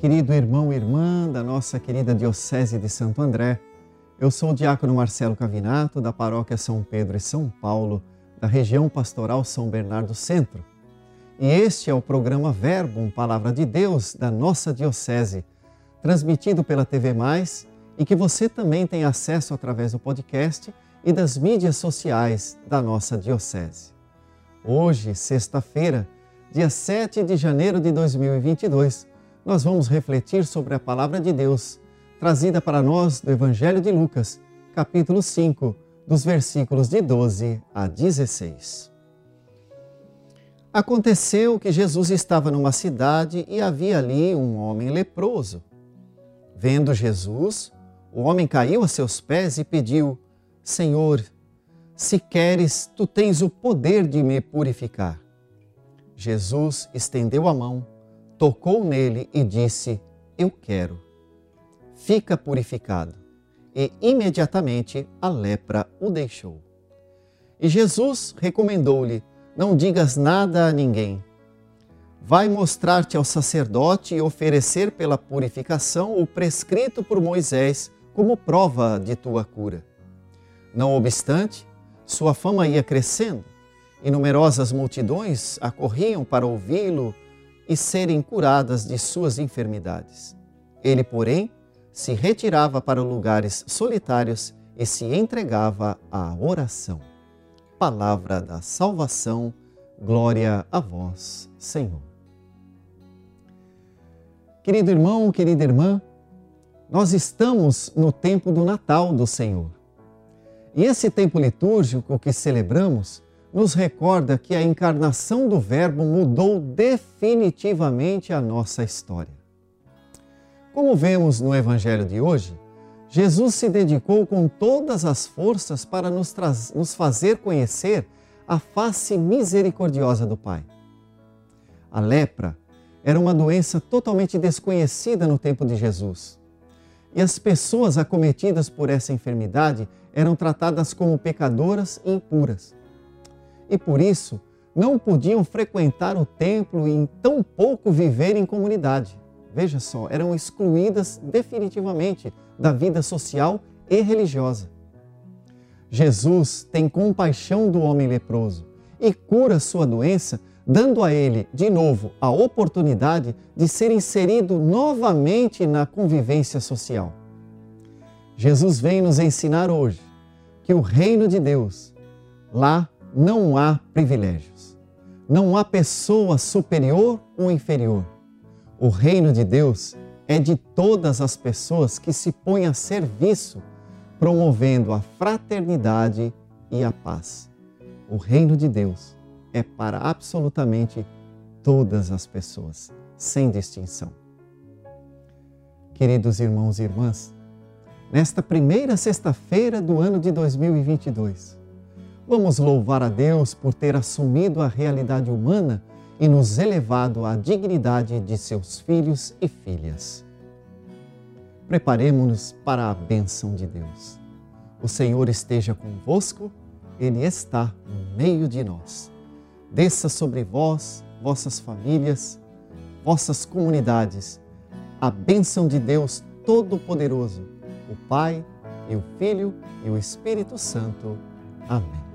querido irmão e irmã da nossa querida Diocese de Santo André. Eu sou o diácono Marcelo Cavinato, da paróquia São Pedro e São Paulo, da região pastoral São Bernardo Centro. E este é o programa Verbo, Palavra de Deus, da nossa Diocese, transmitido pela TV Mais e que você também tem acesso através do podcast e das mídias sociais da nossa Diocese. Hoje, sexta-feira, dia 7 de janeiro de 2022, nós vamos refletir sobre a palavra de Deus, trazida para nós do Evangelho de Lucas, capítulo 5, dos versículos de 12 a 16. Aconteceu que Jesus estava numa cidade e havia ali um homem leproso. Vendo Jesus, o homem caiu a seus pés e pediu: Senhor, se queres, tu tens o poder de me purificar. Jesus estendeu a mão tocou nele e disse: Eu quero. Fica purificado. E imediatamente a lepra o deixou. E Jesus recomendou-lhe: Não digas nada a ninguém. Vai mostrar-te ao sacerdote e oferecer pela purificação o prescrito por Moisés como prova de tua cura. Não obstante, sua fama ia crescendo e numerosas multidões acorriam para ouvi-lo e serem curadas de suas enfermidades. Ele, porém, se retirava para lugares solitários e se entregava à oração. Palavra da salvação, glória a vós, Senhor. Querido irmão, querida irmã, nós estamos no tempo do Natal do Senhor. E esse tempo litúrgico que celebramos nos recorda que a encarnação do Verbo mudou definitivamente a nossa história. Como vemos no Evangelho de hoje, Jesus se dedicou com todas as forças para nos, nos fazer conhecer a face misericordiosa do Pai. A lepra era uma doença totalmente desconhecida no tempo de Jesus. E as pessoas acometidas por essa enfermidade eram tratadas como pecadoras e impuras e por isso não podiam frequentar o templo e tão pouco viver em comunidade. Veja só, eram excluídas definitivamente da vida social e religiosa. Jesus tem compaixão do homem leproso e cura sua doença, dando a ele, de novo, a oportunidade de ser inserido novamente na convivência social. Jesus vem nos ensinar hoje que o reino de Deus, lá não há privilégios. Não há pessoa superior ou inferior. O reino de Deus é de todas as pessoas que se põem a serviço, promovendo a fraternidade e a paz. O reino de Deus é para absolutamente todas as pessoas, sem distinção. Queridos irmãos e irmãs, nesta primeira sexta-feira do ano de 2022, Vamos louvar a Deus por ter assumido a realidade humana e nos elevado à dignidade de seus filhos e filhas. Preparemos-nos para a bênção de Deus. O Senhor esteja convosco, Ele está no meio de nós. Desça sobre vós, vossas famílias, vossas comunidades, a bênção de Deus Todo-Poderoso, o Pai e o Filho e o Espírito Santo. Amém.